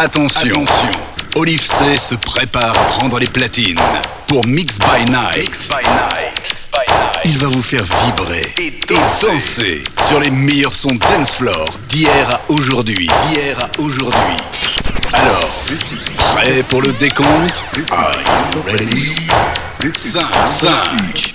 Attention. Olive C se prépare à prendre les platines pour Mix by Night. Il va vous faire vibrer et danser sur les meilleurs sons dance floor d'hier à aujourd'hui. D'hier à aujourd'hui. Alors, prêt pour le décompte? Are you ready? 5, 5,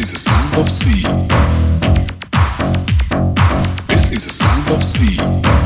This is the sound of sea. This is the sound of sea.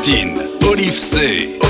Platine. Olive C.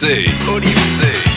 What do you say?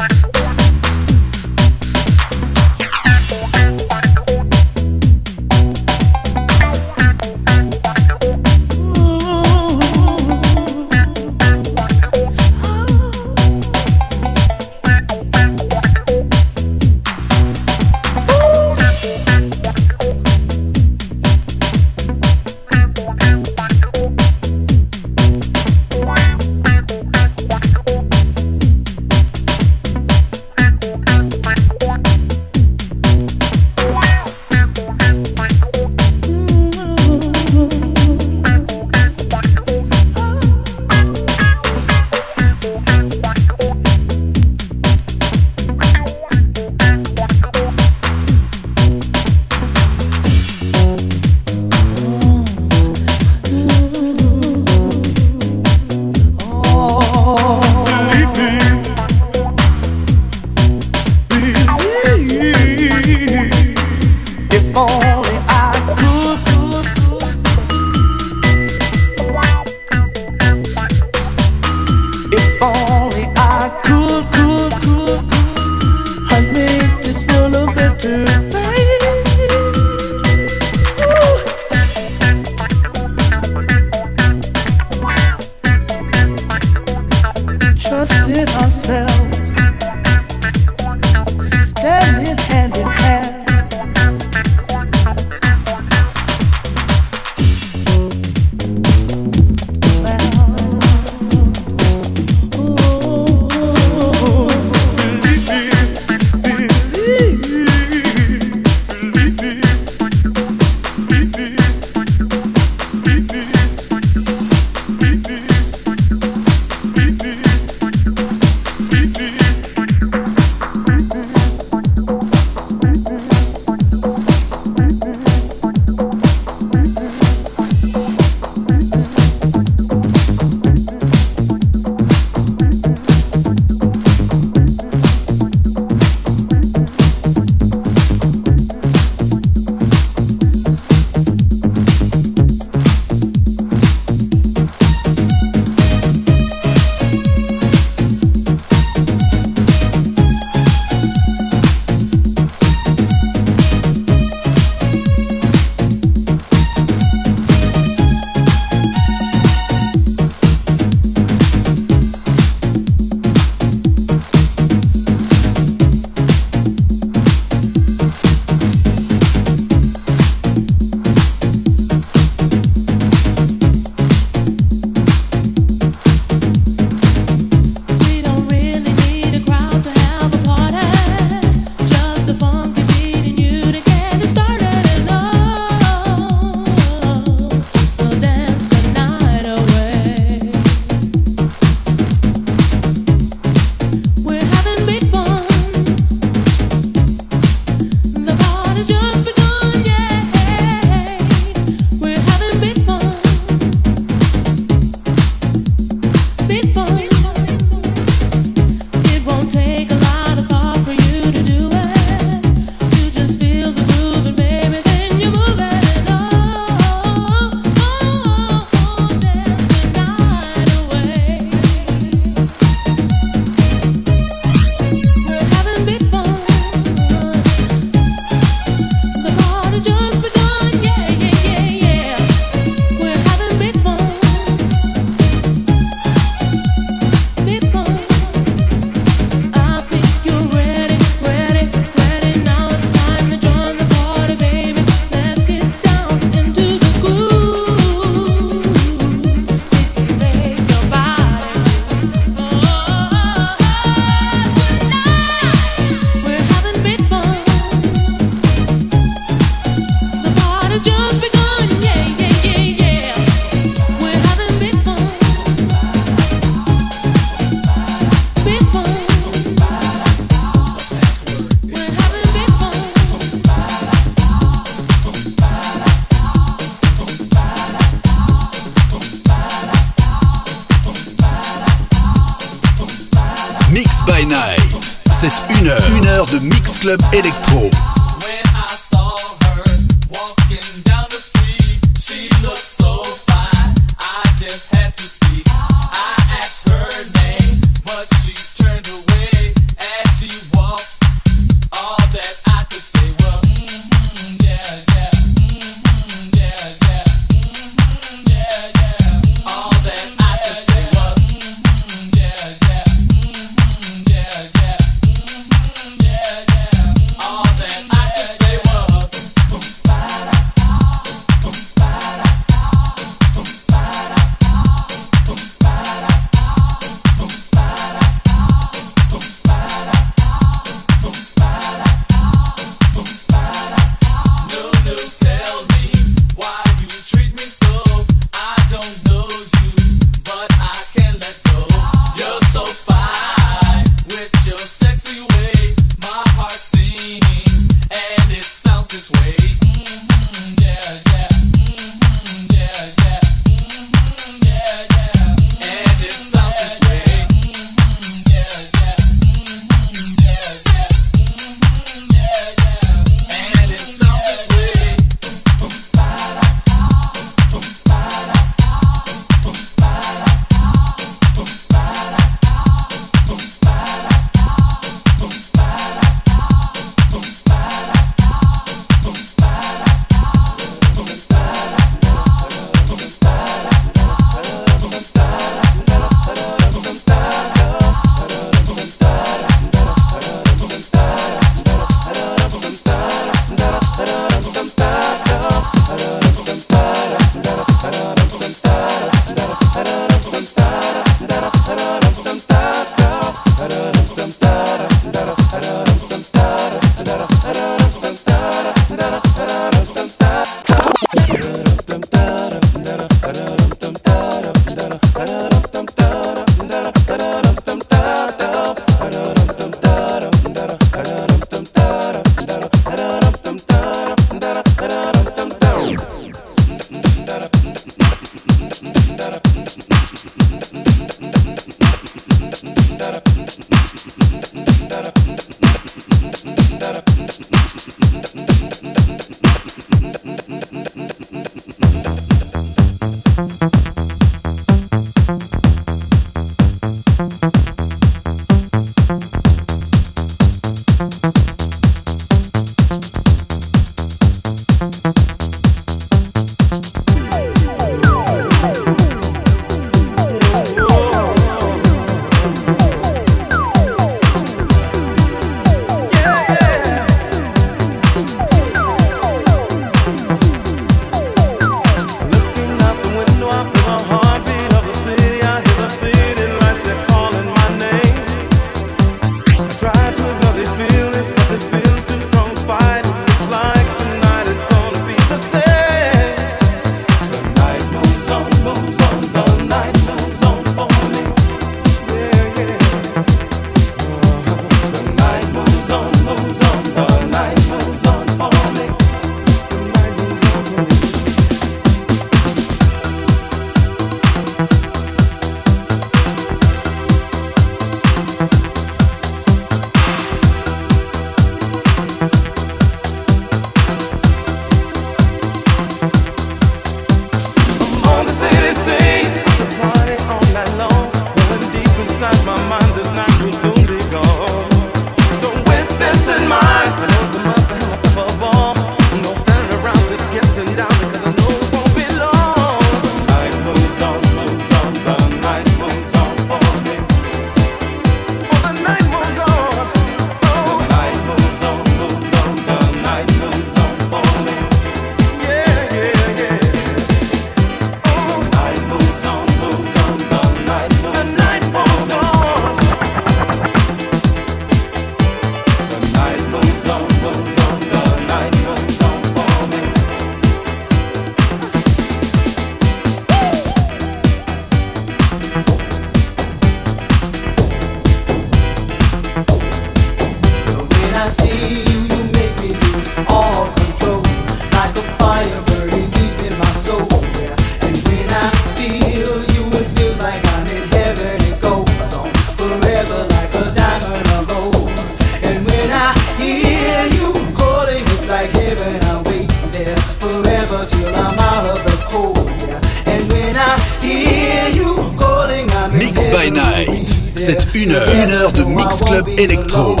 Electro.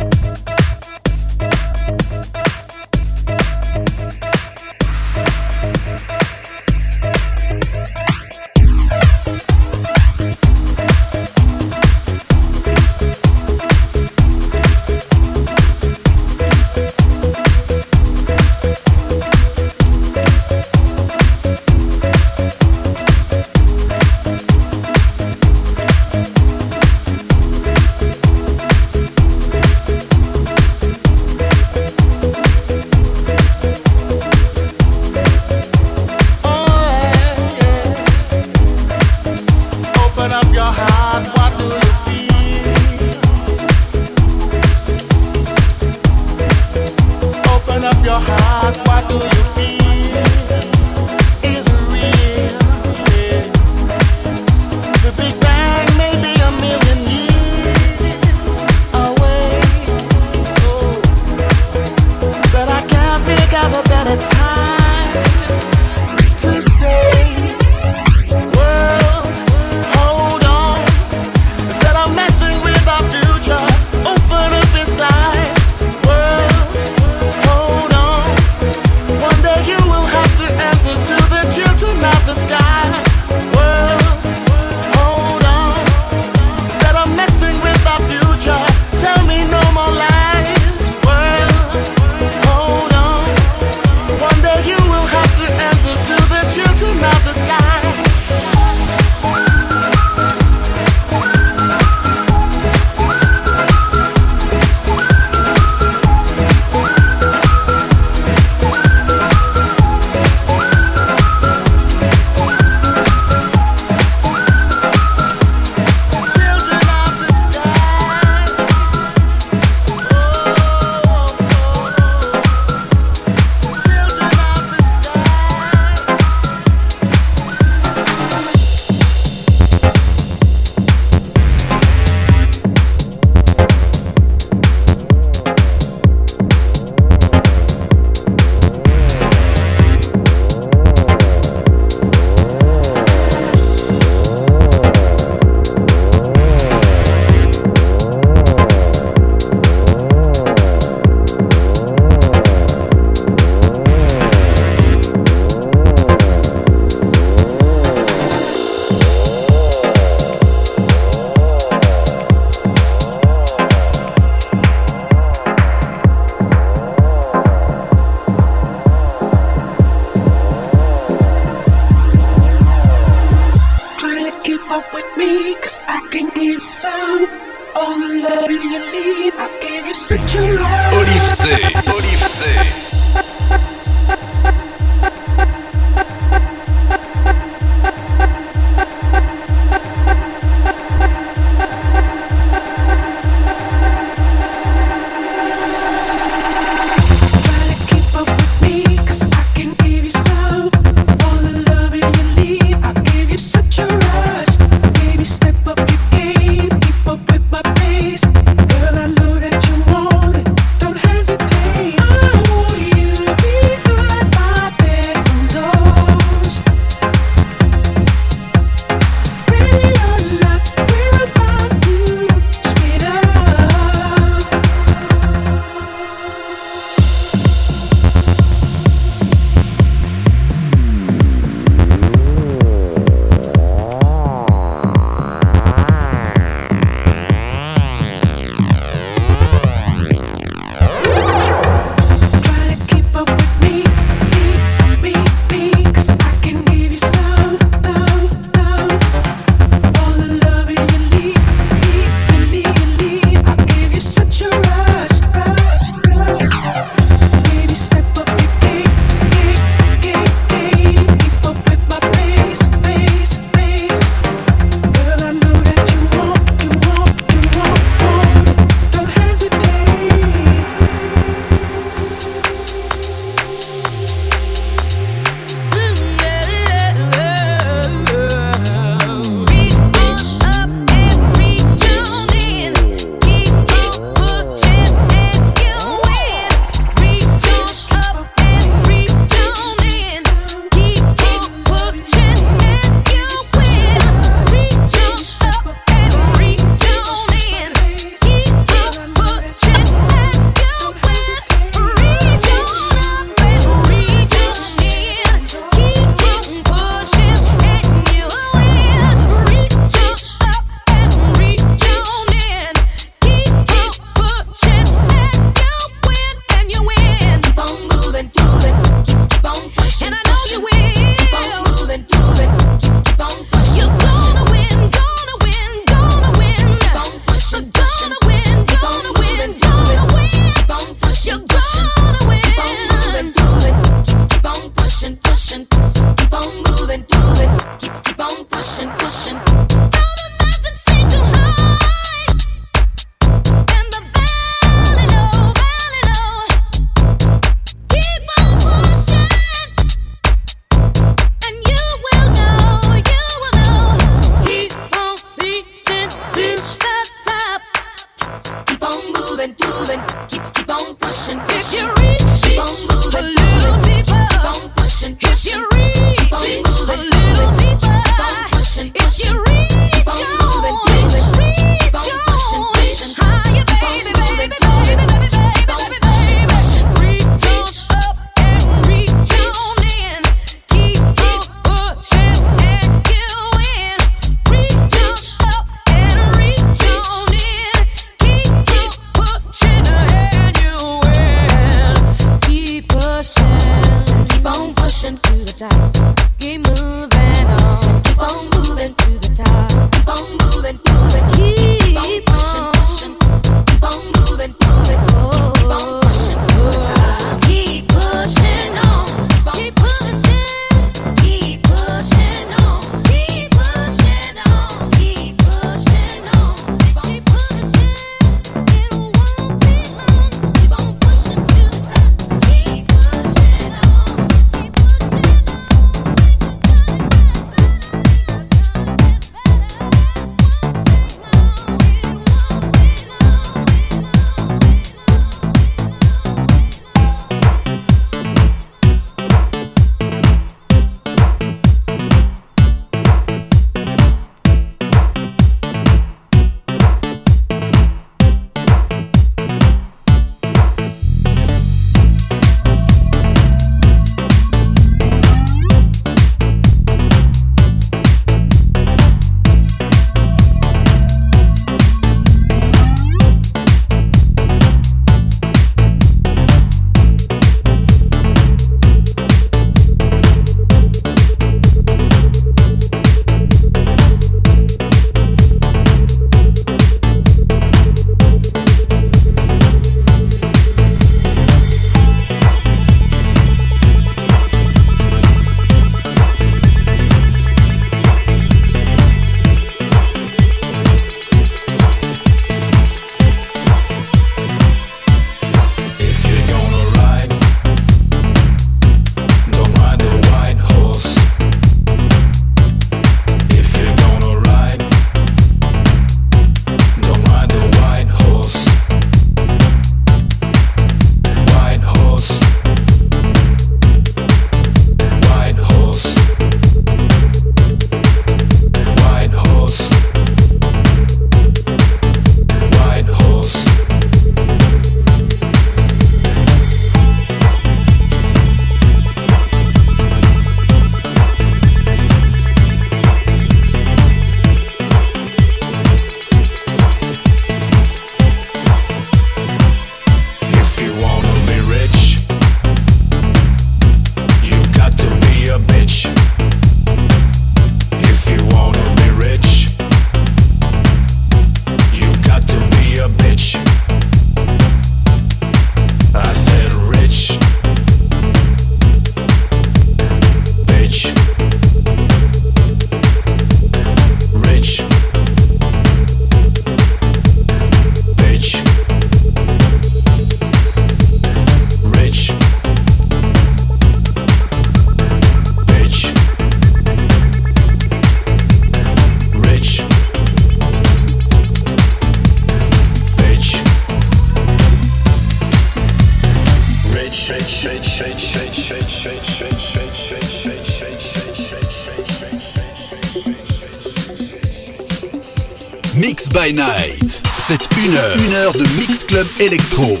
Electro.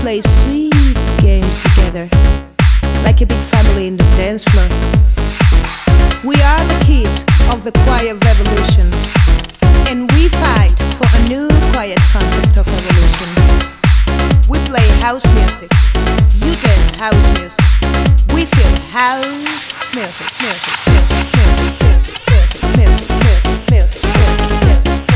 Play sweet games together, like a big family in the dance floor. We are the kids of the quiet revolution, and we fight for a new quiet concept of revolution. We play house music, you dance house music. We feel house music, music, music, music, music, music, music, music, music, music, music, music, music,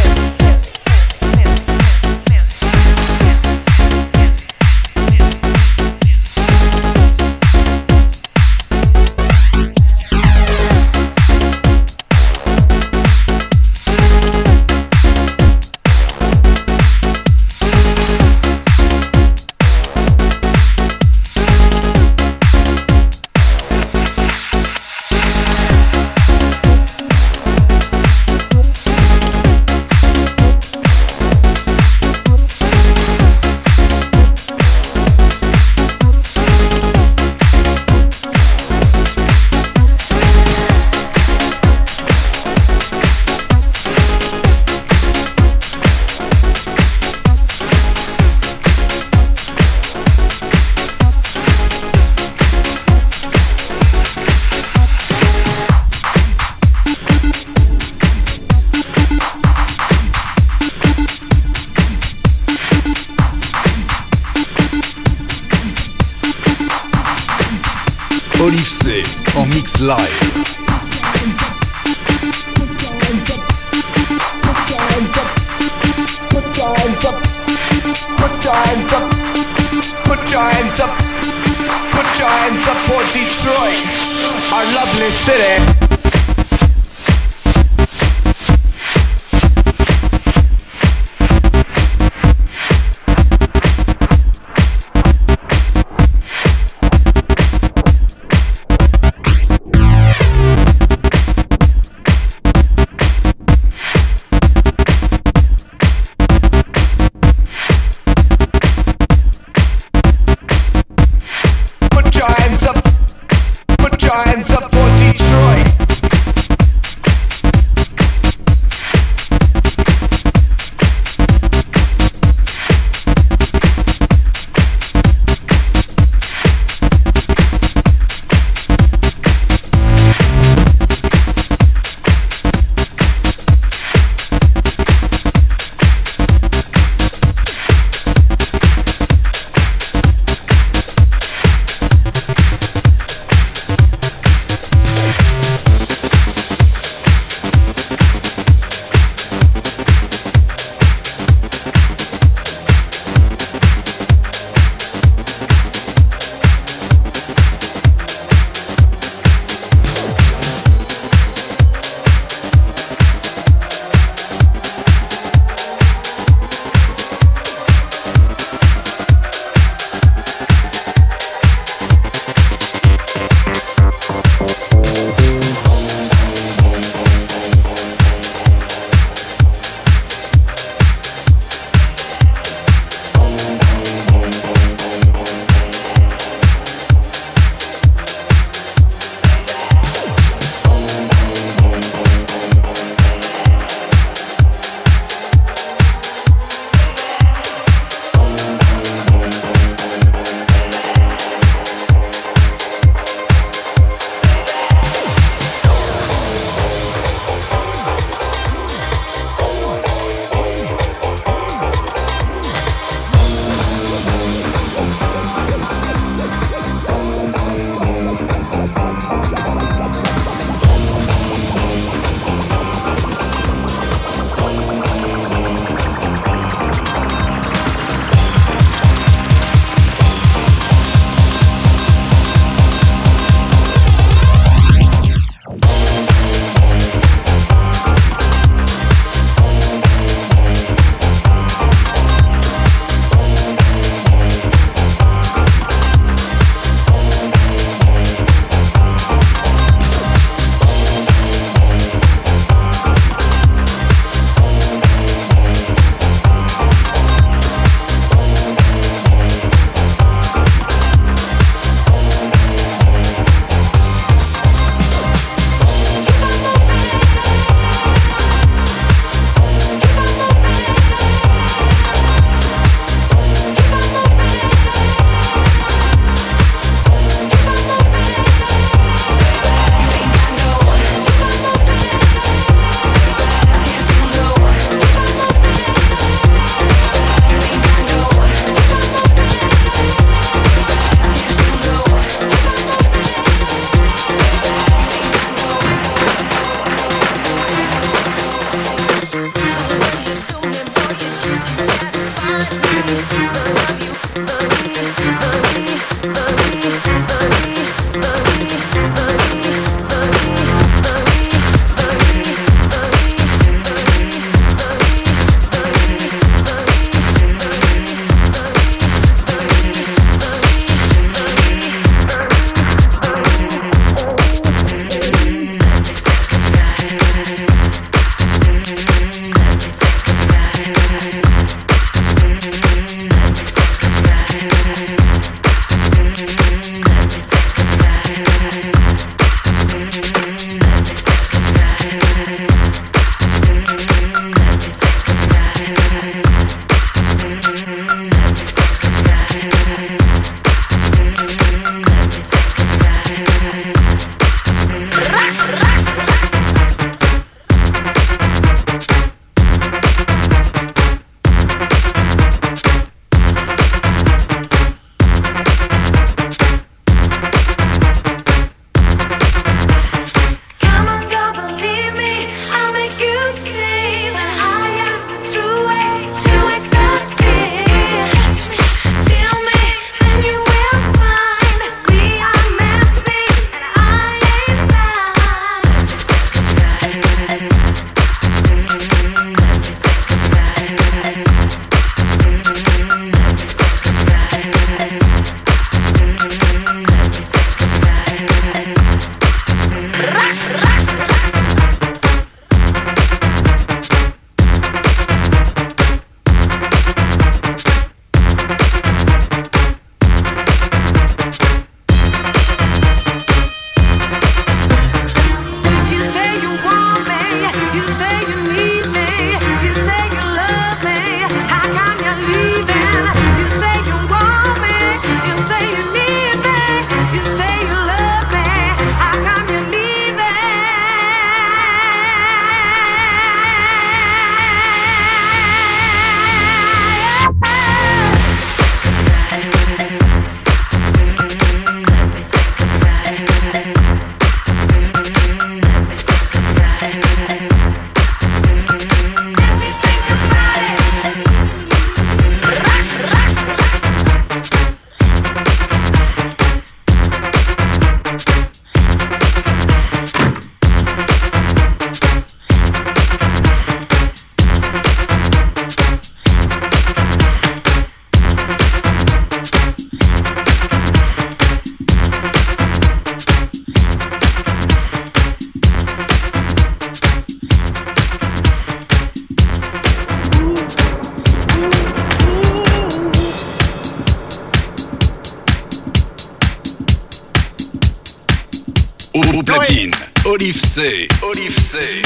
6.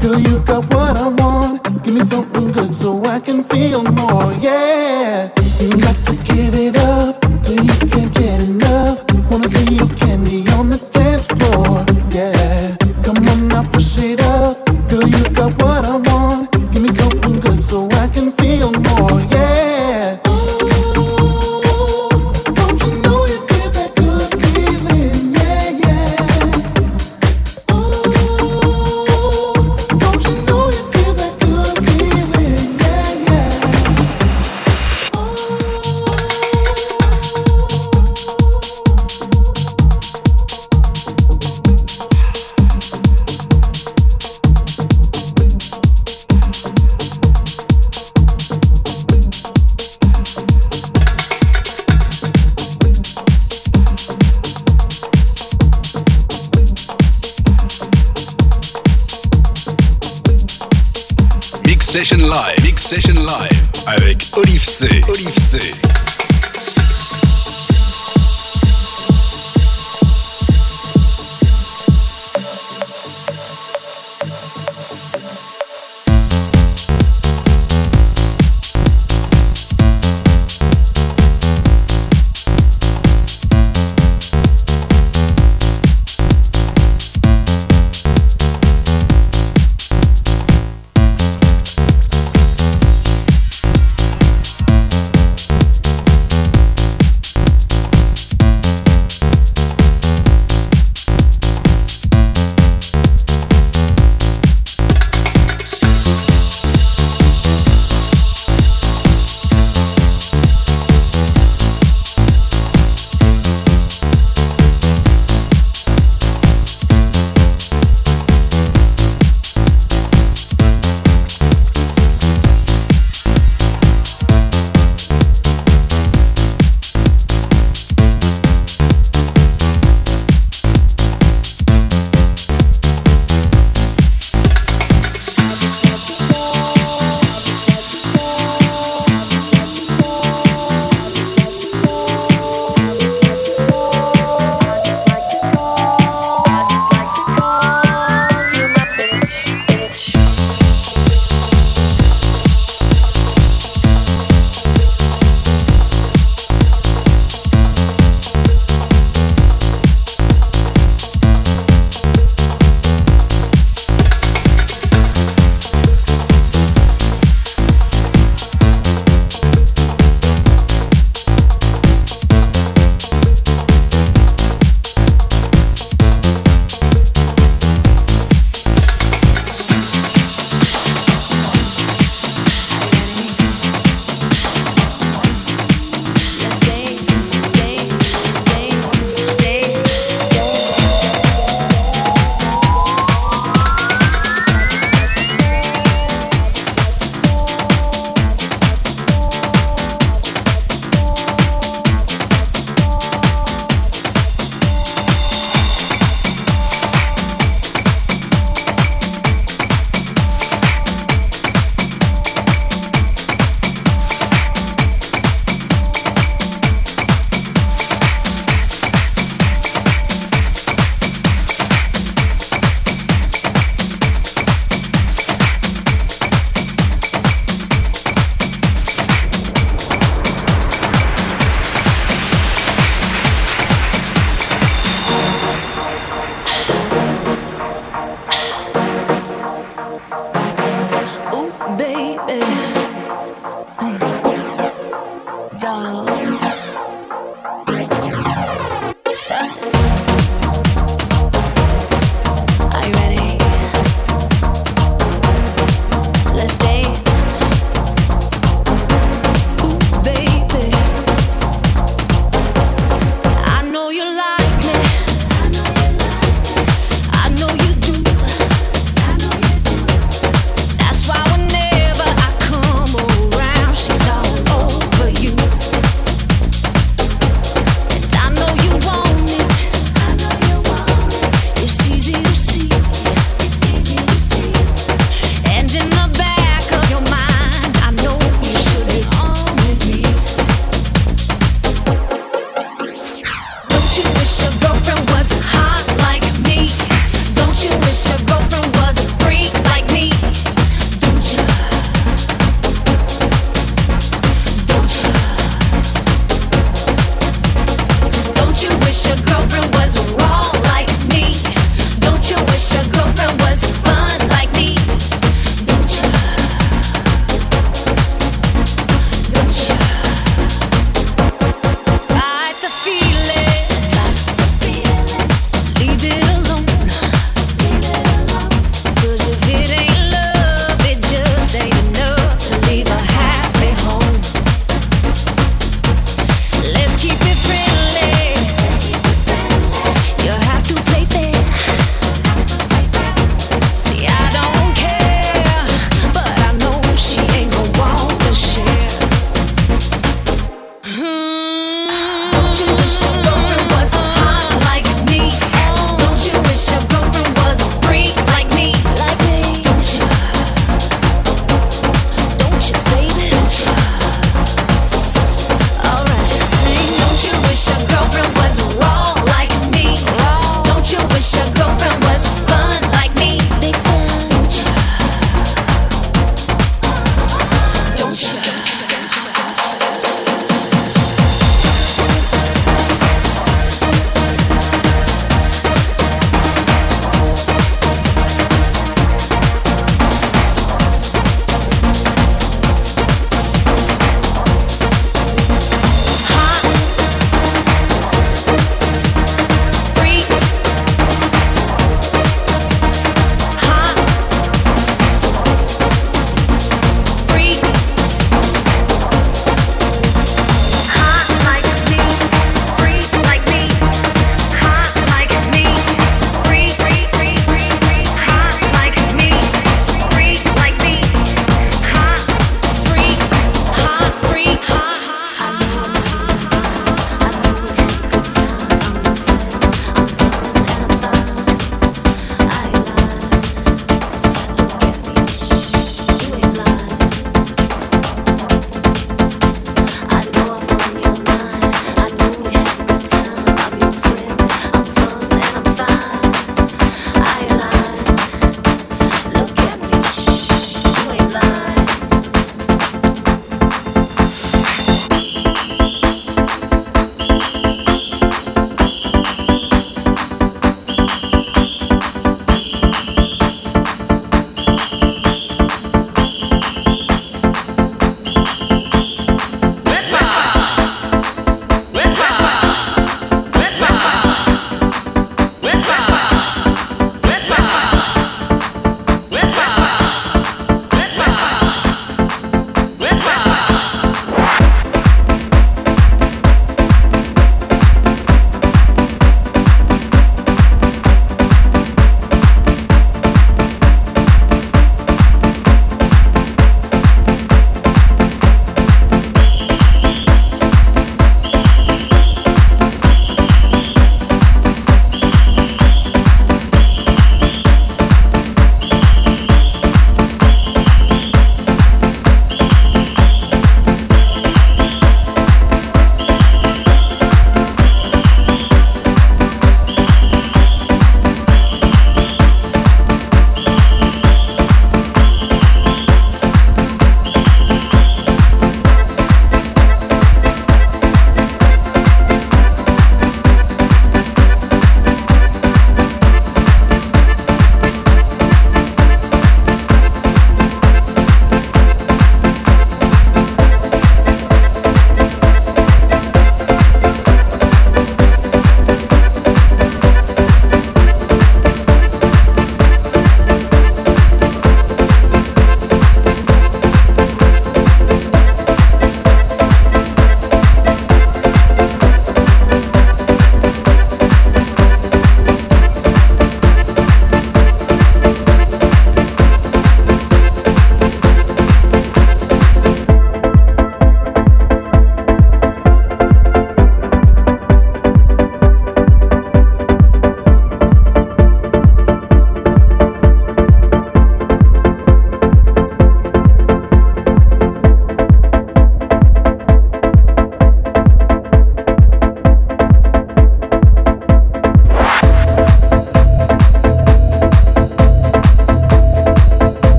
Girl, you've got what I want. Give me something good so I can feel more, yeah.